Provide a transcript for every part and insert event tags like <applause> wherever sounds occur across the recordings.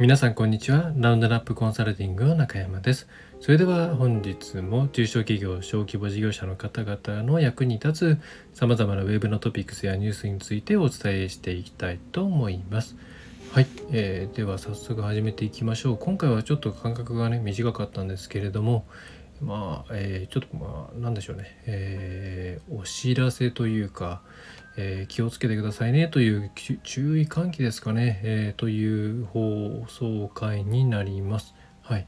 皆さんこんにちは。ラウンドナップコンサルティングの中山です。それでは本日も中小企業小規模事業者の方々の役に立つ様々なウェブのトピックスやニュースについてお伝えしていきたいと思います。はい、えー、では早速始めていきましょう。今回はちょっと間隔がね短かったんですけれどもまあ、えー、ちょっとまあ何でしょうね、えー、お知らせというかえー、気をつけてくださいねという注意喚起ですかね、えー、という放送回になります。はい。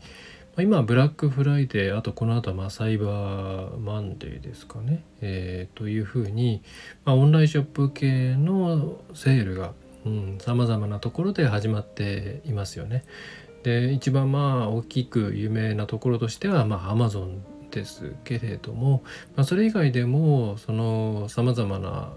まあ、今、ブラックフライデー、あとこの後はまあサイバーマンデーですかね、えー、というふうに、まあ、オンラインショップ系のセールがさまざまなところで始まっていますよね。で一番まあ大きく有名なところとしてはまあ Amazon ですけれども、まあ、それ以外でもそのさまざまな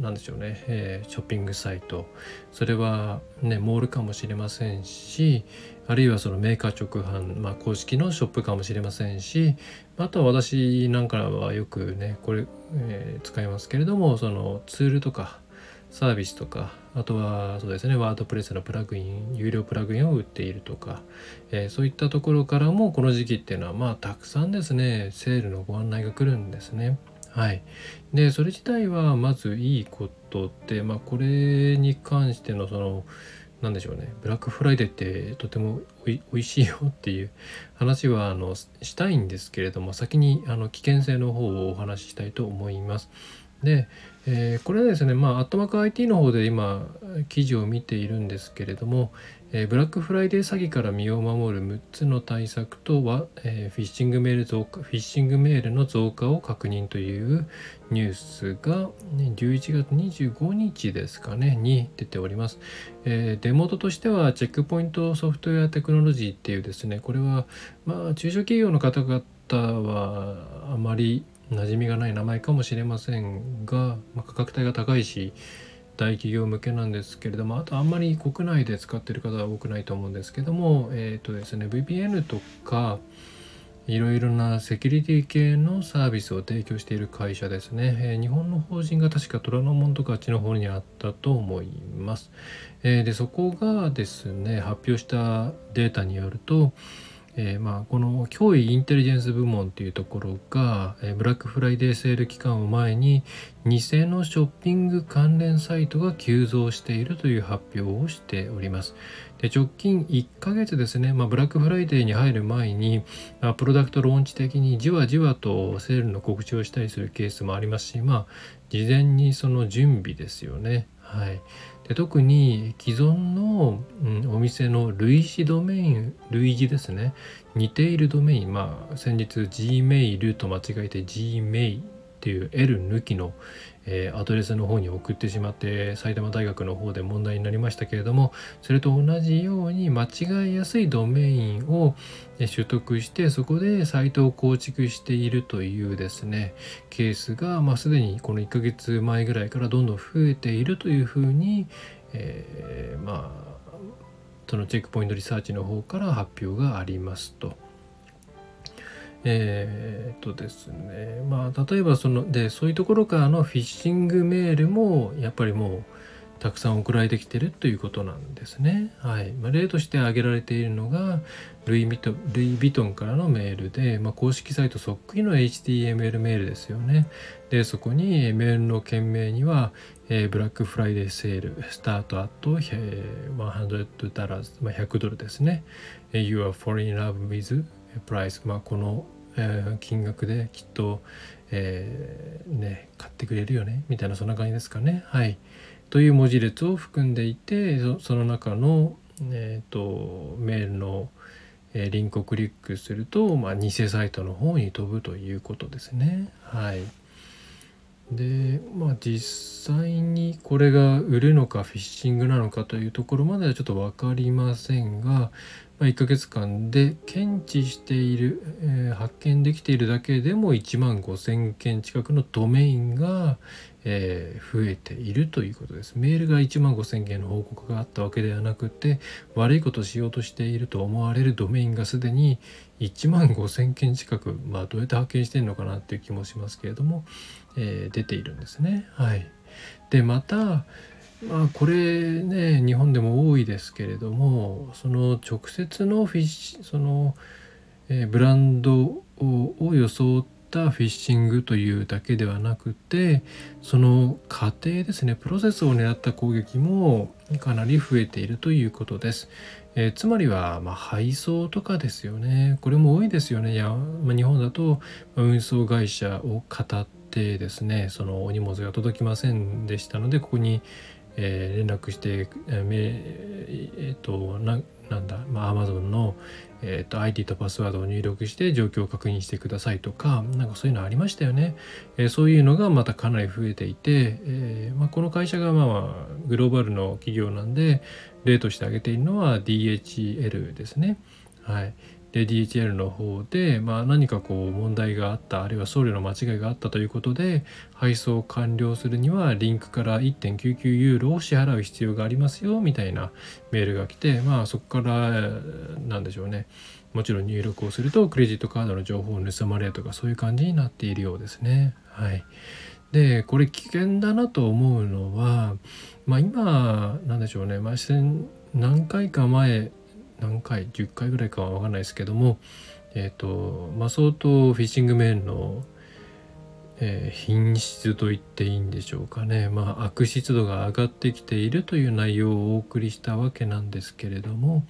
何でしょうね、えー、ショッピングサイトそれはねモールかもしれませんしあるいはそのメーカー直販、まあ、公式のショップかもしれませんしあとは私なんかはよくねこれ、えー、使いますけれどもそのツールとかサービスとかあとはそうですねワードプレスのプラグイン有料プラグインを売っているとか、えー、そういったところからもこの時期っていうのはまあたくさんですねセールのご案内が来るんですね。はい、でそれ自体はまずいいことって、まあ、これに関してのその何でしょうねブラックフライデーってとてもおいしいよっていう話はあのしたいんですけれども先にあの危険性の方をお話ししたいと思います。で、えー、これはですね、まあ、アットマーク IT の方で今、記事を見ているんですけれども、えー、ブラックフライデー詐欺から身を守る6つの対策とは、えー、フィッシングメール増加、フィッシングメールの増加を確認というニュースが、ね、11月25日ですかね、に出ております。えー、デモートとしては、チェックポイントソフトウェアテクノロジーっていうですね、これは、まあ、中小企業の方々はあまり馴染みがない名前かもしれませんが、まあ、価格帯が高いし大企業向けなんですけれどもあとあんまり国内で使ってる方は多くないと思うんですけどもえっ、ー、とですね VPN とかいろいろなセキュリティ系のサービスを提供している会社ですね、えー、日本の法人が確か虎ノ門とかあっちの方にあったと思います、えー、でそこがですね発表したデータによるとえー、まあこの脅威インテリジェンス部門っていうところが、えー、ブラックフライデーセール期間を前に偽のショッピング関連サイトが急増しているという発表をしております。で直近1ヶ月ですね、まあ、ブラックフライデーに入る前に、まあ、プロダクトローンチ的にじわじわとセールの告知をしたりするケースもありますし、まあ、事前にその準備ですよね。はい、で特に既存の、うん、お店の類似ドメイン類似ですね。似ているドメインまあ先日 Gmail と間違えて Gmail っていう L 抜きの、えー、アドレスの方に送ってしまって埼玉大学の方で問題になりましたけれどもそれと同じように間違いやすいドメインを取得してそこでサイトを構築しているというですねケースが、まあ、すでにこの1ヶ月前ぐらいからどんどん増えているというふうに、えー、まあそのチェックポイントリサーチの方から発表がありますと。えー、っとですねまあ例えばそのでそういうところからのフィッシングメールもやっぱりもうたくさん送られてきてるということなんですね。はいまあ、例として挙げられているのがルイ・ヴィト・トンからのメールで、まあ、公式サイトそっくりの HTML メールですよね。でそこにメールの件名には、えー、 Black Friday sale start at 100 dollars、まあ、100ドルですね。You are falling in love with price、まあ、このえ、金額できっと、えー、ね、買ってくれるよねみたいなそんな感じですかね。はい、という文字列を含んでいてその中の、えーと、メールの、え、リンクをクリックすると、まあ、偽サイトの方に飛ぶということですね。はいでまあ実際にこれが売るのかフィッシングなのかというところまではちょっと分かりませんが、1ヶ月間で検知している、えー、発見できているだけでも1万5,000件近くのドメインが、えー、増えているということです。メールが1万5,000件の報告があったわけではなくて悪いことをしようとしていると思われるドメインがすでに1万5,000件近く、まあ、どうやって発見してるのかなっていう気もしますけれども、えー、出ているんですね。はい、でまたまあこれね日本でも多いですけれどもその直接のフィッシその、えー、ブランドを装ったフィッシングというだけではなくてその過程ですねプロセスを狙った攻撃もかなり増えているということです。えー、つまりは、まあ、配送とかですよね。これも多いですよね。いやまあ、日本だと運送会社を語ってですねそのお荷物が届きませんでしたのでここに、えー、連絡して、えー、えー、とななんだ、まあ、Amazon の、えーと、ID とパスワードを入力して状況を確認してくださいとかなんかそういうのありましたよね、えー、そういうのがまたかなり増えていて、えーまあ、この会社がまあグローバルの企業なんで例として挙げているのは DHL ですね。はい。で DHL の方で、まあ、何かこう問題があったあるいは送料の間違いがあったということで配送完了するにはリンクから1.99ユーロを支払う必要がありますよみたいなメールが来てまあそこからなんでしょうね。もちろん入力をするとクレジットカードの情報を盗まれるとかそういう感じになっているようですね。はい、でこれ危険だなと思うのは、まあ、今なんでしょうね、まあ、何回か前何回10回ぐらいかは分かんないですけどもえっ、ー、とまあ相当フィッシングメールの、えー、品質と言っていいんでしょうかね。まあ悪質度が上がってきているという内容をお送りしたわけなんですけれども、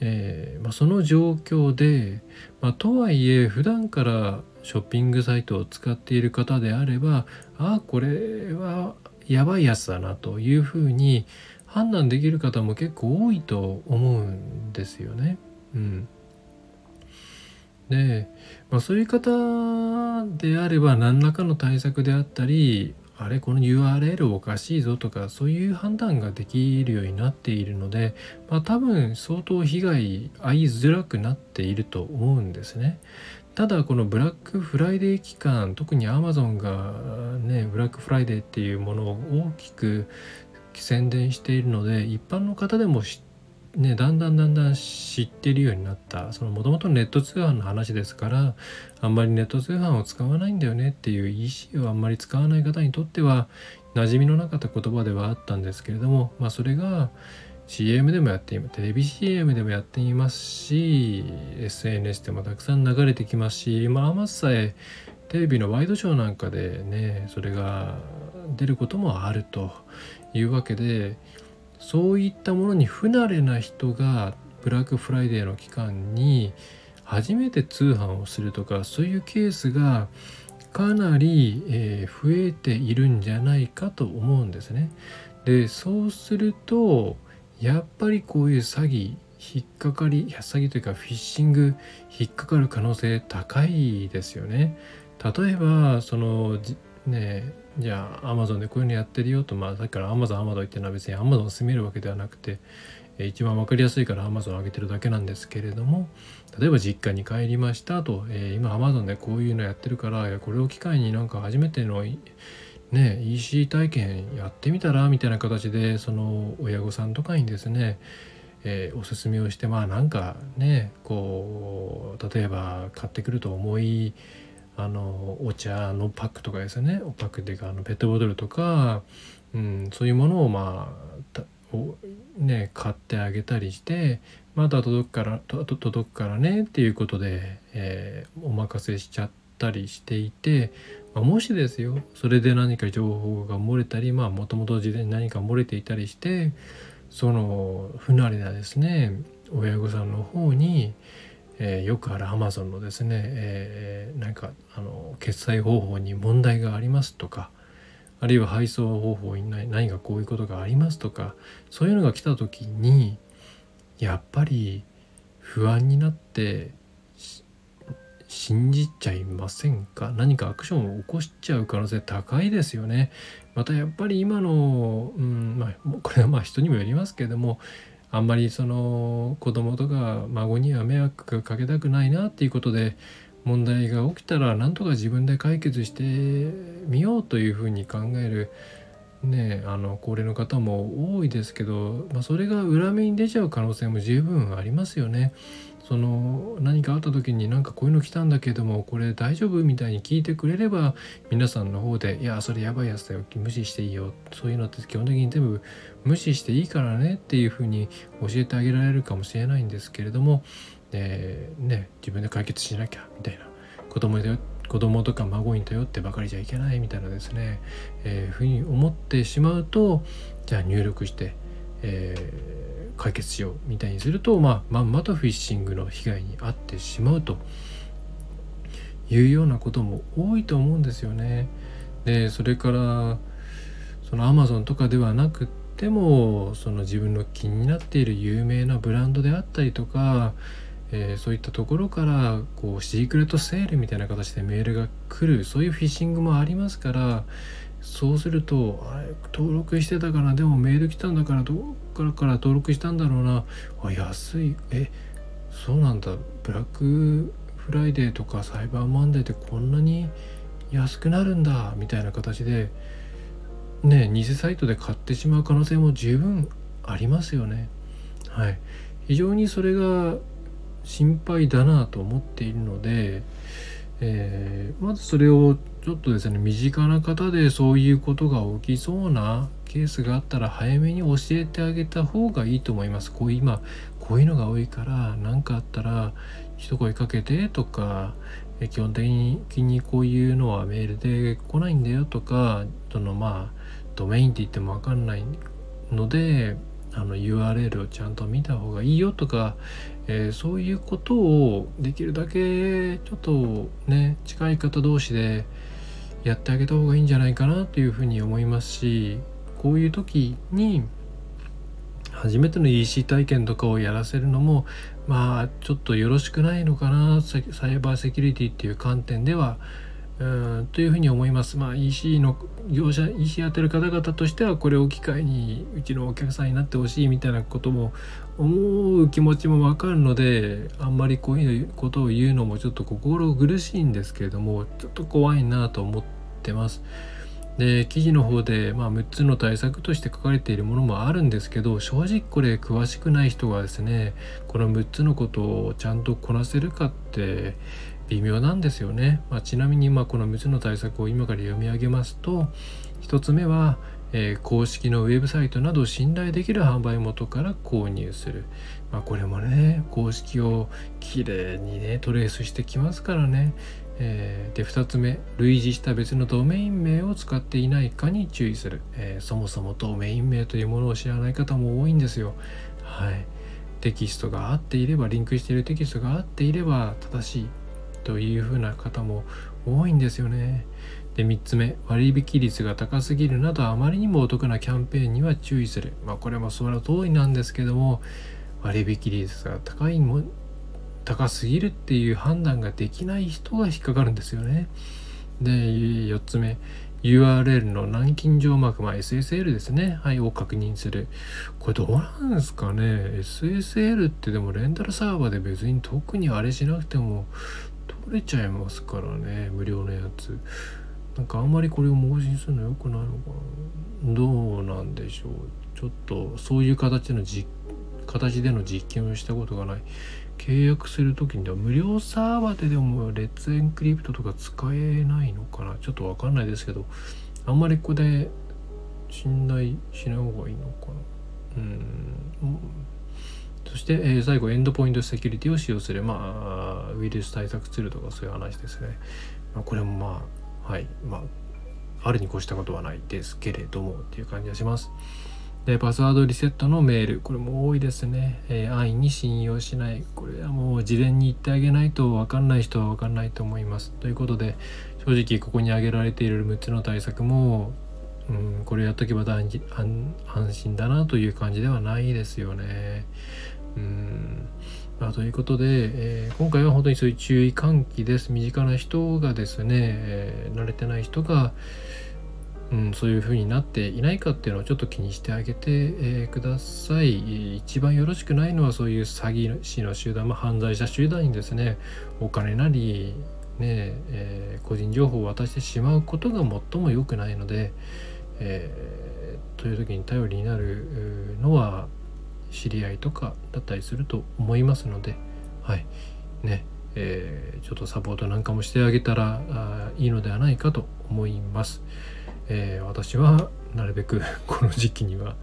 えーまあ、その状況で、まあ、とはいえ普段からショッピングサイトを使っている方であればああこれはやばいやつだなというふうに判断できる方も結構多いと思うんですよね。うん、で、まあ、そういう方であれば何らかの対策であったりあれこの URL おかしいぞとかそういう判断ができるようになっているので、まあ、多分相当被害遭いづらくなっていると思うんですね。ただこのブラックフライデー期間特に Amazon がねブラックフライデーっていうものを大きく宣伝しているので一般の方でもね、だんだんだんだん知ってるようになったそのもともとネット通販の話ですからあんまりネット通販を使わないんだよねっていう EC をあんまり使わない方にとっては馴染みのなかった言葉ではあったんですけれども、まあ、それが CM でもやっています。テレビ CM でもやっていますし SNS でもたくさん流れてきますしまあまさえテレビのワイドショーなんかでねそれが出ることもあると。いうわけでそういったものに不慣れな人がブラックフライデーの期間に初めて通販をするとかそういうケースがかなり、えー、増えているんじゃないかと思うんですね。でそうするとやっぱりこういう詐欺引っかかり詐欺というかフィッシング引っかかる可能性高いですよね。例えばそのねじゃあアマゾンでこういうのやってるよとまあさっきからアマゾンアマゾン言ってるのは別にアマゾンを住めるわけではなくて一番分かりやすいからアマゾン上げてるだけなんですけれども例えば実家に帰りましたと、えー、今アマゾンでこういうのやってるからこれを機会になんか初めてのね EC 体験やってみたらみたいな形でその親御さんとかにですねえー、おすすめをしてまあなんかねこう例えば買ってくると思いあのお茶のパックとかですね。おパックっていうかあのペットボトルとか、うん、そういうものをまあね買ってあげたりしてまた届くから届くからねっていうことで、えー、お任せしちゃったりしていて、まあ、もしですよそれで何か情報が漏れたりまあもともと事前に何か漏れていたりしてその不慣れなですね親御さんの方にえー、よくあるアマゾンのですね、えー、なんかあの決済方法に問題がありますとかあるいは配送方法に何かこういうことがありますとかそういうのが来た時にやっぱり不安になって信じちゃいませんか？何かアクションを起こしちゃう可能性高いですよね。またやっぱり今の、うんまあ、これはまあ人にもよりますけれどもあんまりその子供とか孫には迷惑かけたくないなっていうことで問題が起きたらなんとか自分で解決してみようというふうに考えるねあの高齢の方も多いですけど、まあ、それが恨みに出ちゃう可能性も十分ありますよね。その何かあった時になんかこういうの来たんだけどもこれ大丈夫みたいに聞いてくれれば皆さんの方で「いやそれやばいやつだよ無視していいよ」そういうのって基本的に全部無視していいからねっていうふうに教えてあげられるかもしれないんですけれども、えー、ね、自分で解決しなきゃみたいな。子供で子供とか孫に頼ってばかりじゃいけないみたいなですね、えー、ふうに思ってしまうとじゃあ入力して、えー、解決しようみたいにすると、まあ、まんまとフィッシングの被害に遭ってしまうというようなことも多いと思うんですよね。でそれからそのアマゾンとかではなくてもその自分の気になっている有名なブランドであったりとかえー、そういったところからこうシークレットセールみたいな形でメールが来るそういうフィッシングもありますからそうするとあれ登録してたからでもメール来たんだからどっからから登録したんだろうな？あ安い。えそうなんだ。ブラックフライデーとかサイバーマンデーってこんなに安くなるんだ。みたいな形でね偽サイトで買ってしまう可能性も十分ありますよね。はい、非常にそれが心配だなと思っているので、えー、まずそれをちょっとですね身近な方でそういうことが起きそうなケースがあったら早めに教えてあげた方がいいと思います。こう今こういうのが多いから何かあったら一声かけてとか基本的にこういうのはメールで来ないんだよとかそのまあドメインって言っても分かんないのであの URL をちゃんと見た方がいいよとか、えー、そういうことをできるだけちょっとね近い方同士でやってあげた方がいいんじゃないかなというふうに思いますしこういう時に初めての EC 体験とかをやらせるのもまあちょっとよろしくないのかなサイバーセキュリティっていう観点ではうんというふうに思います。まあ、EC の業者 EC やってる方々としてはこれを機会にうちのお客さんになってほしいみたいなことも思う気持ちもわかるのであんまりこういうことを言うのもちょっと心苦しいんですけれどもちょっと怖いなと思ってます。で記事の方で、まあ、6つの対策として書かれているものもあるんですけど正直これ詳しくない人がですねこの6つのことをちゃんとこなせるかって微妙なんですよね。まあ、ちなみにまあこの6つの対策を今から読み上げますと1つ目は、えー、公式のウェブサイトなど信頼できる販売元から購入する。まあ、これもね公式をきれいにねトレースしてきますからね。えー、で2つ目類似した別のドメイン名を使っていないかに注意する、えー、そもそもドメイン名というものを知らない方も多いんですよ。はい、テキストが合っていればリンクしているテキストが合っていれば正しいというふうな方も多いんですよね。で3つ目割引率が高すぎるなどあまりにもお得なキャンペーンには注意する。まあこれもその通りなんですけども割引率が高いも高すぎるっていう判断ができない人が引っかかるんですよね。で4つ目 URL の南京錠マーク、まあ、SSL ですね。はい、を確認する。これどうなんですかね ?SSL ってでもレンタルサーバーで別に特にあれしなくても取れちゃいますからね。無料のやつ。なんかあんまりこれを盲信するの良くないのかなどうなんでしょう。ちょっとそういう形の実形での実験をしたことがない。契約する時には無料サーバーででもレッツエンクリプトとか使えないのかなちょっとわかんないですけどあんまりここで信頼しない方がいいのかなうんそして、えー、最後エンドポイントセキュリティを使用する。まあウイルス対策ツールとかそういう話ですね、まあ、これもまあはい。まああるに越したことはないですけれどもっていう感じがします。でパスワードリセットのメール。これも多いですね、えー、安易に信用しない。これはもう事前に言ってあげないと分かんない人は分かんないと思います。ということで正直ここに挙げられている6つの対策も、うん、これやっとけば大安心だなという感じではないですよね。うん。まあ、ということで、えー、今回は本当にそういう注意喚起です。身近な人がですね、えー、慣れてない人がうん、そういう風になっていないかっていうのをちょっと気にしてあげて、えー、ください。一番よろしくないのはそういう詐欺師の集団、まあ、犯罪者集団にですねお金なりねえー、個人情報を渡してしまうことが最も良くないので、えーという時に頼りになるのは知り合いとかだったりすると思いますのではい。ね。えー、ちょっとサポートなんかもしてあげたらいいのではないかと思います、えー、私はなるべく <laughs> この時期には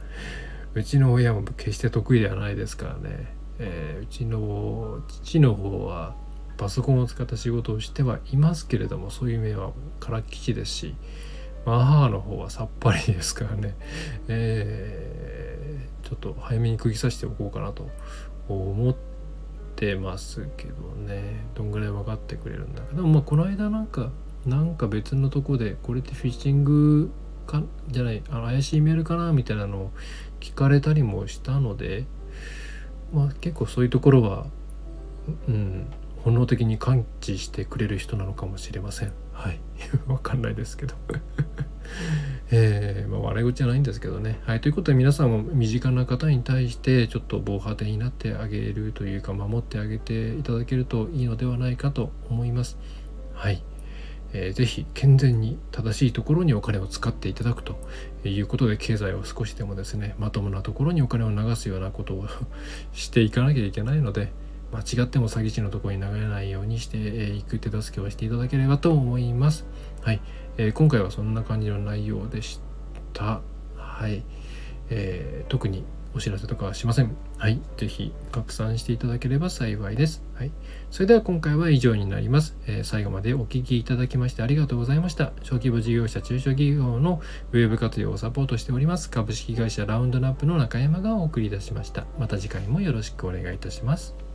うちの親も決して得意ではないですからね、えー、うちの父の方はパソコンを使った仕事をしてはいますけれどもそういう面はからっきしですし、まあ、母の方はさっぱりですからね、えー、ちょっと早めに釘刺しておこうかなと思ってますけどね。どんぐらい分かってくれるんだけどまあこの間なんかなんか別のとこでこれってフィッシングかじゃないあの怪しいメールかなみたいなのを聞かれたりもしたのでまあ結構そういうところはうん本能的に感知してくれる人なのかもしれません。はい。<laughs> わかんないですけど。<laughs> えー、まあ、笑い事じゃないんですけどね。はい。ということで皆さんも身近な方に対してちょっと防波堤になってあげるというか守ってあげていただけるといいのではないかと思います。はい。えー、ぜひ健全に正しいところにお金を使っていただくということで経済を少しでもですねまともなところにお金を流すようなことを <laughs> していかなきゃいけないので間違っても詐欺師のところに流れないようにしていく手助けをしていただければと思います。はい、えー、今回はそんな感じの内容でした。はい、えー、特にお知らせとかはしません。はい。ぜひ拡散していただければ幸いです。はい。それでは今回は以上になります。えー、最後までお聴きいただきましてありがとうございました。小規模事業者、中小企業のウェブ活用をサポートしております。株式会社ラウンドナップの中山がお送りいたしました。また次回もよろしくお願いいたします。